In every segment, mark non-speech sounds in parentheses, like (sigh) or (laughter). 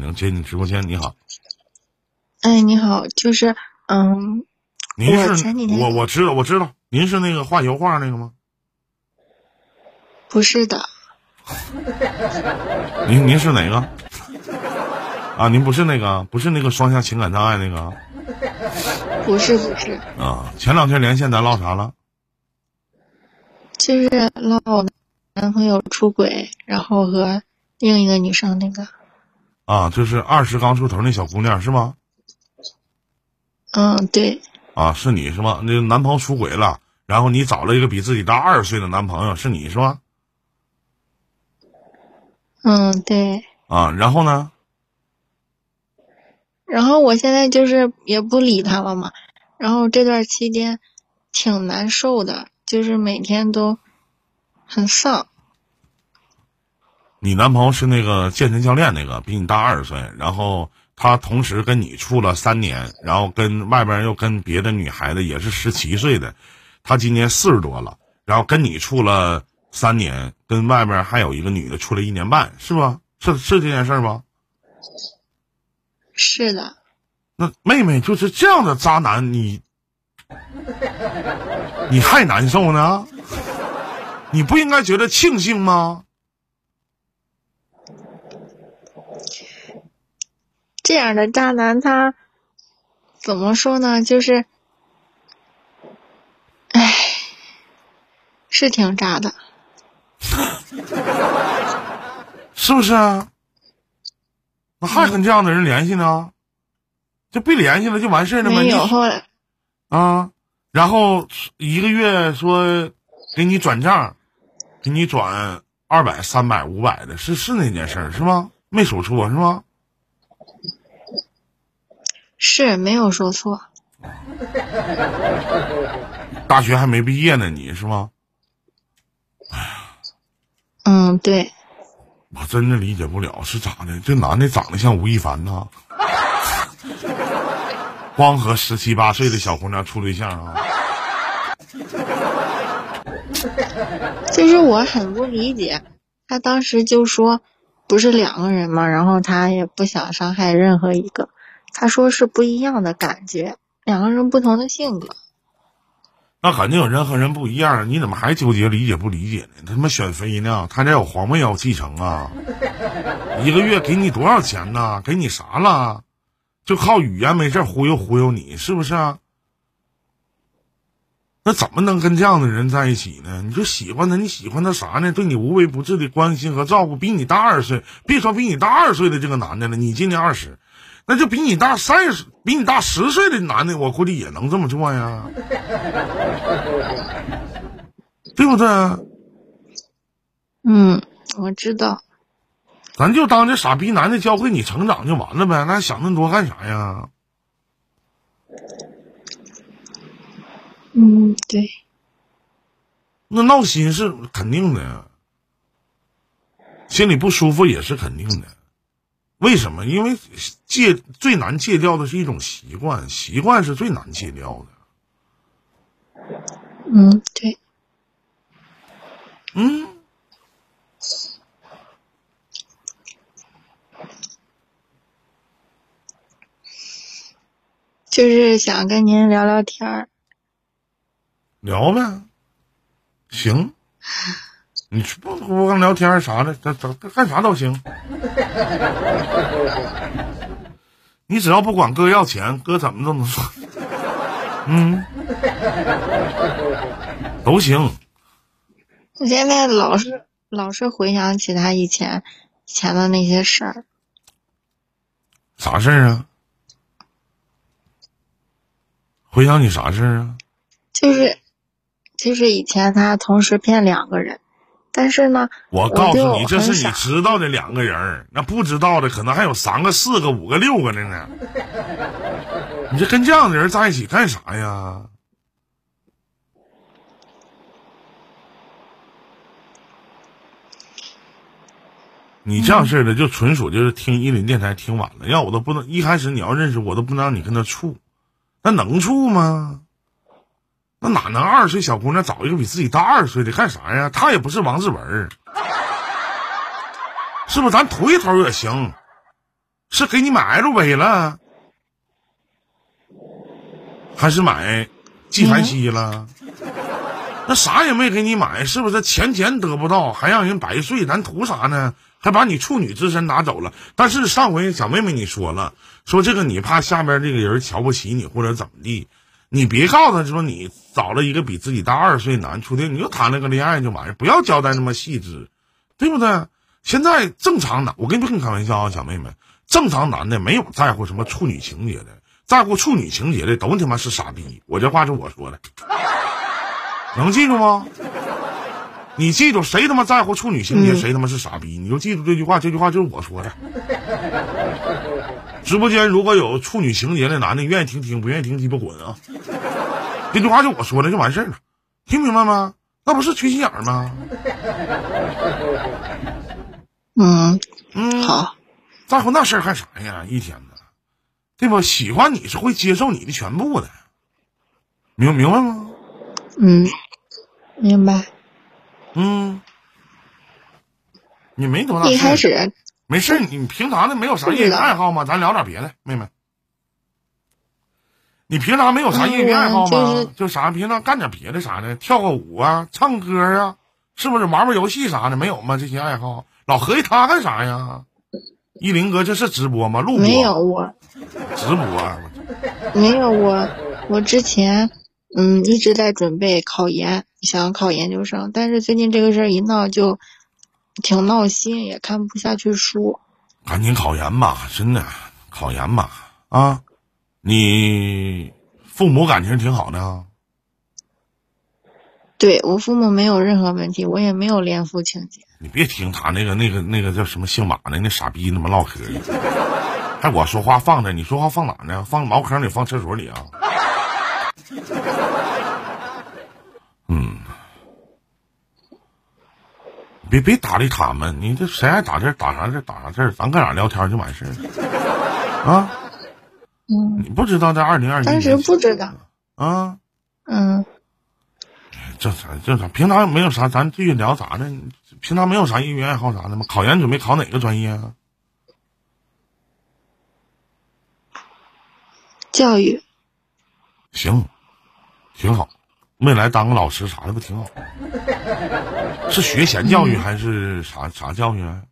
睛接你直播间。你好，哎，你好，就是嗯，您是我我我知道我知道，您是那个画油画那个吗？不是的，(laughs) 您您是哪个？啊，您不是那个，不是那个双向情感障碍那个不是 (laughs) 不是，啊？前两天连线咱唠啥了？就是唠我男朋友出轨，然后和另一个女生那个，啊，就是二十刚出头那小姑娘是吗？嗯，对，啊，是你是吗？那男朋友出轨了，然后你找了一个比自己大二十岁的男朋友，是你是吗？嗯对，啊，然后呢？然后我现在就是也不理他了嘛，然后这段期间挺难受的，就是每天都很丧，你男朋友是那个健身教练，那个比你大二十岁，然后他同时跟你处了三年，然后跟外边又跟别的女孩子也是十七岁的，他今年四十多了，然后跟你处了三年，跟外边还有一个女的处了一年半，是吧？是是这件事儿吧？是的，那妹妹就是这样的渣男，你你还难受呢？你不应该觉得庆幸吗？这样的渣男他怎么说呢？就是，唉，是挺渣的。是不是啊？那还跟这样的人联系呢？就别联系了，就完事儿了吗？没有，你后来啊，然后一个月说给你转账，给你转二百、三百、五百的，是是那件事儿是吗？没数错是吗？是没有说错。(laughs) 大学还没毕业呢，你是吗？嗯，对，我真的理解不了，是咋的？这男的长得像吴亦凡呐？光和十七八岁的小姑娘处对象啊？就是我很不理解，他当时就说不是两个人嘛，然后他也不想伤害任何一个，他说是不一样的感觉，两个人不同的性格。那肯定有人和人不一样，你怎么还纠结理解不理解呢？他妈选妃呢？他家有皇位要继承啊？一个月给你多少钱呢？给你啥了？就靠语言没事忽悠忽悠你，是不是？那怎么能跟这样的人在一起呢？你就喜欢他，你喜欢他啥呢？对你无微不至的关心和照顾，比你大二岁，别说比你大二岁的这个男的了，你今年二十，那就比你大三十、比你大十岁的男的，我估计也能这么做呀，(laughs) 对不对？嗯，我知道。咱就当这傻逼男的教会你成长就完了呗，那还想那么多干啥呀？嗯，对，那闹心是肯定的，心里不舒服也是肯定的。为什么？因为戒最难戒掉的是一种习惯，习惯是最难戒掉的。嗯，对，嗯，就是想跟您聊聊天儿。聊呗，行。你不不跟聊天啥的，咱咱干啥都行。你只要不管哥要钱，哥怎么都能说。嗯，都行。我现在老是老是回想起他以前以前的那些事儿。啥事儿啊？回想你啥事儿啊？就是就是以前他同时骗两个人，但是呢，我告诉你，这是你知道的两个人，那不知道的可能还有三个、四个、五个、六个的呢。你这跟这样的人在一起干啥呀？你这样式的就纯属就是听伊林电台听晚了，要我都不能一开始你要认识我都不能让你跟他处，那能处吗？那哪能二十岁小姑娘找一个比自己大二十岁的干啥呀？她也不是王志文，是不是？咱图一头也行，是给你买 LV 了，还是买纪梵希了？那啥也没给你买，是不是？钱钱得不到，还让人白睡，咱图啥呢？还把你处女之身拿走了。但是上回小妹妹你说了，说这个你怕下边这个人瞧不起你或者怎么地，你别告诉他说你找了一个比自己大二十岁男处的，你就谈了个恋爱就完事，不要交代那么细致，对不对？现在正常男，我跟你不跟你开玩笑啊，小妹妹，正常男的没有在乎什么处女情节的，在乎处女情节的都他妈是傻逼。我这话是我说的。能记住吗？你记住，谁他妈在乎处女情节，谁他妈是傻逼。你就记住这句话，这句话就是我说的。直播间如果有处女情节的男的，愿意听听，不愿意听鸡巴滚啊！这句话就我说的，就完事儿了，听明白吗？那不是缺心眼儿吗？嗯嗯，好，在乎那事儿干啥呀？一天的，对吧？喜欢你是会接受你的全部的，明明白吗？嗯，明白。嗯，你没多大一开始没事，你平常的没有啥业余爱好吗？咱聊点别的，妹妹。你平常没有啥业余爱好吗？嗯就是就啥平常干点别的啥的，跳个舞啊，唱歌啊，是不是玩玩游戏啥的？没有吗？这些爱好，老合计他干啥呀？一林哥，这是直播吗？录播？没有我，直播啊。没有我，我之前嗯一直在准备考研，想考研究生，但是最近这个事儿一闹就挺闹心，也看不下去书。赶紧考研吧，真的考研吧啊！你父母感情挺好的啊？对我父母没有任何问题，我也没有恋父情节。你别听他那个那个那个叫什么姓马的那傻逼他妈唠嗑呢，还我说话放着，你说话放哪呢？放茅坑里，放厕所里啊？别别搭理他们，你这谁爱打字儿打啥这儿打啥字儿，咱搁哪聊天就完事啊？嗯，你不知道在二零二一当时不知道。啊？嗯，正常正常，平常没有啥，咱继续聊啥呢？平常没有啥业余爱好啥的吗？考研准备考哪个专业啊？教育行，挺好，未来当个老师啥的不挺好？(laughs) 是学前教育还是啥啥教育啊？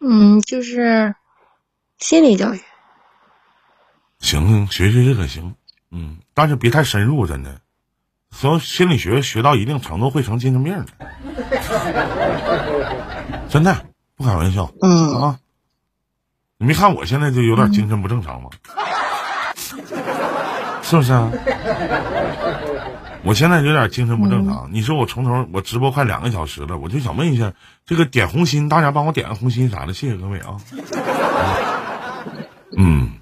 嗯，就是心理教育。行，学学这个行，嗯，但是别太深入，真的。从心理学学到一定程度会成精神病的，真的不开玩笑。嗯啊，你没看我现在就有点精神不正常吗？(laughs) 是不是啊？(laughs) 我现在有点精神不正常。你说我从头我直播快两个小时了，我就想问一下，这个点红心，大家帮我点个红心啥的，谢谢各位啊。(laughs) 嗯。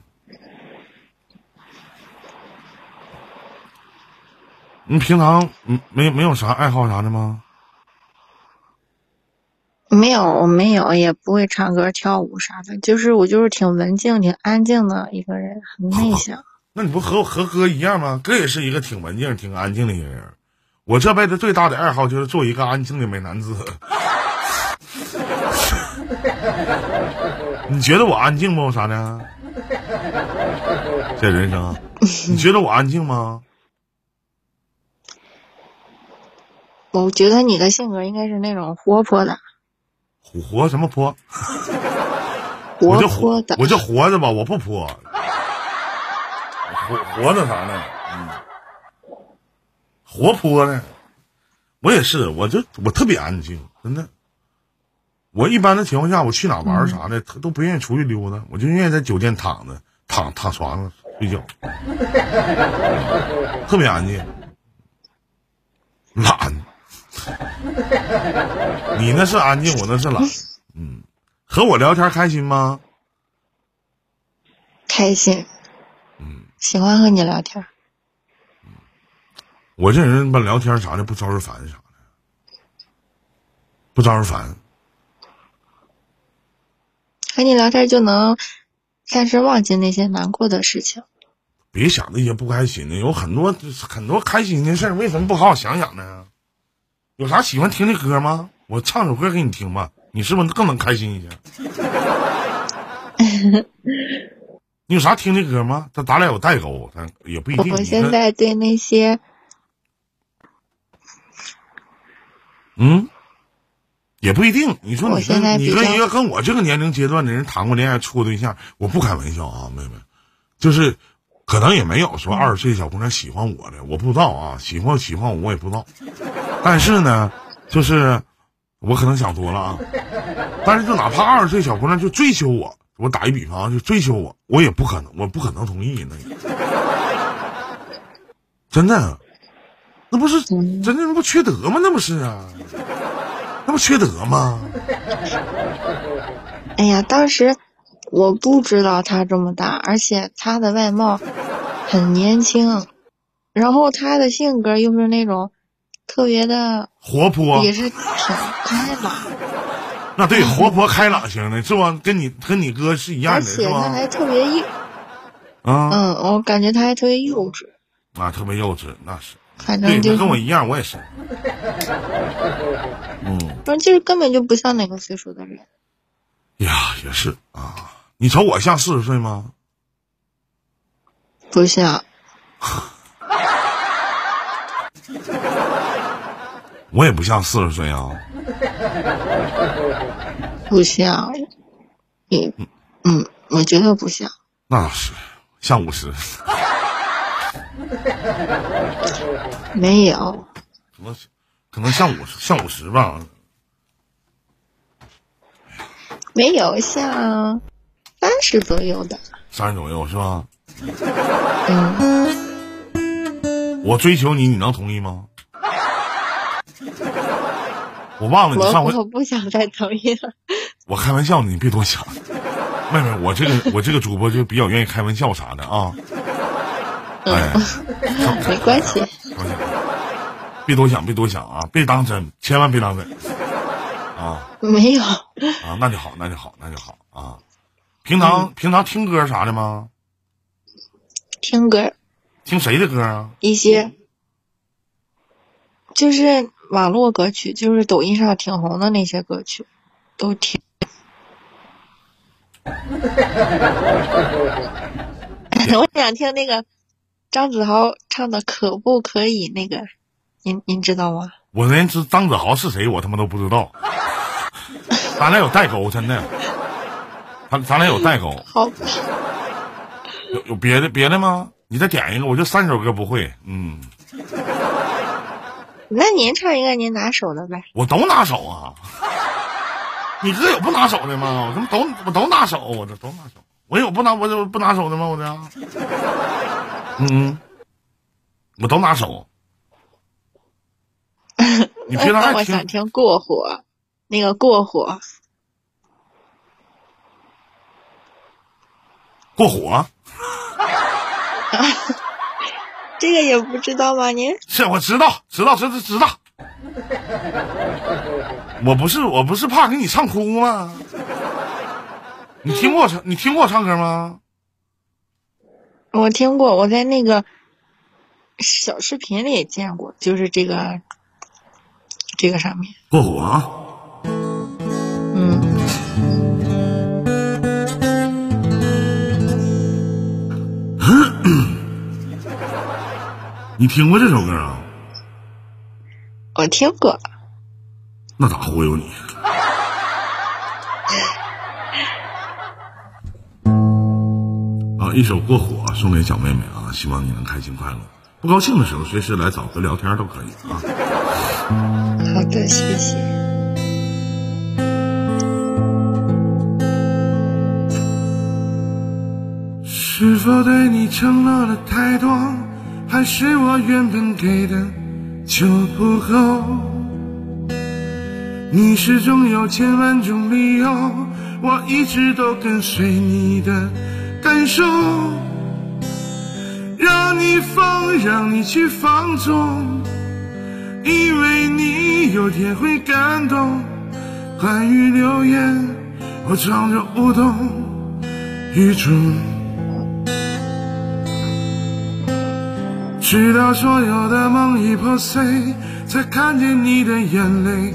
你平常嗯没没有啥爱好啥的吗？没有，我没有，也不会唱歌、跳舞啥的。就是我就是挺文静、挺安静的一个人，很内 (laughs) 向。那你不和我和哥一样吗？哥也是一个挺文静、挺安静的一个人。我这辈子最大的爱好就是做一个安静的美男子。(laughs) 你觉得我安静不？啥的？这人生，你觉得我安静吗？我觉得你的性格应该是那种活泼的，活活什么泼？我活就泼的。我就活着吧，我不泼。活活着啥呢？嗯，活泼呢？我也是，我就我特别安静，真的。我一般的情况下，我去哪玩啥的，他都不愿意出去溜达，我就愿意在酒店躺着，躺躺床上睡觉，(laughs) 特别安静，懒。你那是安静，我那是懒。嗯，和我聊天开心吗？开心。嗯，喜欢和你聊天。我这人吧，聊天啥的不招人烦啥的，不招人烦。和你聊天就能暂时忘记那些难过的事情。别想那些不开心的，有很多很多开心的事儿，为什么不好好想想呢？有啥喜欢听的歌吗？我唱首歌给你听吧，你是不是更能开心一些？(laughs) 你有啥听的歌吗？咱咱俩有代沟，咱也不一定。我现在对那些，嗯，也不一定。你说我你现在你跟一个跟我这个年龄阶段的人谈过恋爱、处过对象，我不开玩笑啊，妹妹，就是可能也没有说二十岁小姑娘喜欢我的，我不知道啊，喜欢喜欢我我也不知道。但是呢，就是我可能想多了啊。但是就哪怕二十岁小姑娘就追求我，我打一比方啊就追求我，我也不可能，我不可能同意那个。真的，那不是真的那不缺德吗？那不是啊，那不缺德吗？哎呀，当时我不知道他这么大，而且他的外貌很年轻，然后他的性格又是那种特别的，活泼也是挺开朗，那对，活泼开朗型的是吧？跟你跟你哥是一样而的，是吧？且他还特别幼，啊嗯，我感觉他还特别幼稚，啊，特别幼稚，那是。反对，正就是，跟我一样，我也是。(laughs) 嗯，反正就是根本就不像哪个岁数的人。呀，也是啊。你瞅我像四十岁吗？不像，(laughs) 我也不像四十岁啊。不像，嗯，嗯，我觉得不像。那是像五十，没有，可能可能像五十，像五十吧。没有像三十左右的。三十左右是吧？嗯，我追求你，你能同意吗？我忘了你我上回我不想再同意了。我开玩笑呢，你别多想。妹妹，我这个 (laughs) 我这个主播就比较愿意开玩笑啥的啊。哎，(laughs) 没关系，别多想，别多想啊，别当真，千万别当真啊没有。啊！那就好，那就好，那就好啊。平常平常听歌啥的吗？听歌听谁的歌啊？一些，就是网络歌曲，就是抖音上挺红的那些歌曲，都听。(laughs) 我想听那个张子豪唱的《可不可以》那个，您您知道吗？我连知张子豪是谁，我他妈都不知道。咱俩有代沟，真的。咱咱俩有代沟，(laughs) 好，有有别的别的吗？你再点一个，我就三首歌不会。嗯，那您唱一个您拿手的呗。我都拿手啊。你哥有不拿手的吗？我他妈都我都拿手，我这都拿手。我有不拿我这不拿手的吗？我这，嗯，我都拿手。你 (laughs) 平常那爱听我想听过火，那个过火，过火？(laughs) 这个也不知道吗？您是我知道，知道，知道，知道。我不是，我不是怕给你唱哭吗？你听过我唱？你听过我唱歌吗？我听过，我在那个小视频里也见过，就是这个这个上面，过火啊！嗯，(coughs) 你听过这首歌啊？我听过。那咋忽悠你？(laughs) 啊，一首《过火》送给小妹妹啊，希望你能开心快乐。不高兴的时候，随时来找哥聊天都可以啊。好的，谢谢。是否对你承诺了太多，还是我原本给的就不够？你始终有千万种理由，我一直都跟随你的感受，让你放，让你去放纵，以为你有天会感动。关于流言，我装作无动于衷。直到所有的梦已破碎，才看见你的眼泪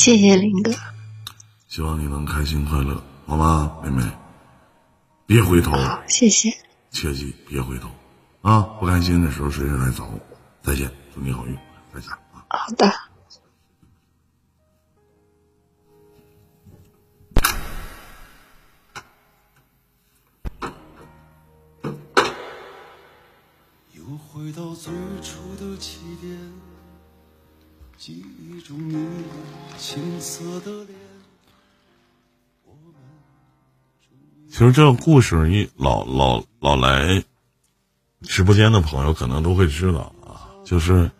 谢谢林哥，希望你能开心快乐，好吗，妹妹？别回头，谢谢，切记别回头啊！不开心的时候随时来找我。再见，祝你好运，再见啊！好的。又回到最初的起点。记忆中你青涩的脸。其实这个故事一老老老来直播间的朋友可能都会知道啊，就是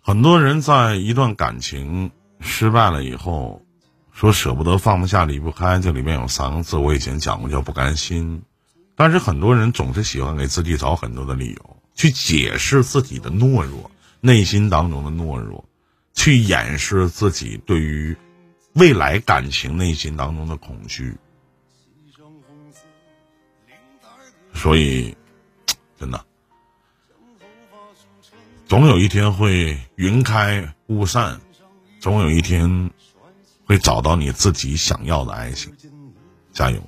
很多人在一段感情失败了以后，说舍不得放不下离不开，这里面有三个字，我以前讲过叫不甘心。但是很多人总是喜欢给自己找很多的理由，去解释自己的懦弱。内心当中的懦弱，去掩饰自己对于未来感情内心当中的恐惧，所以，真的，总有一天会云开雾散，总有一天会找到你自己想要的爱情，加油！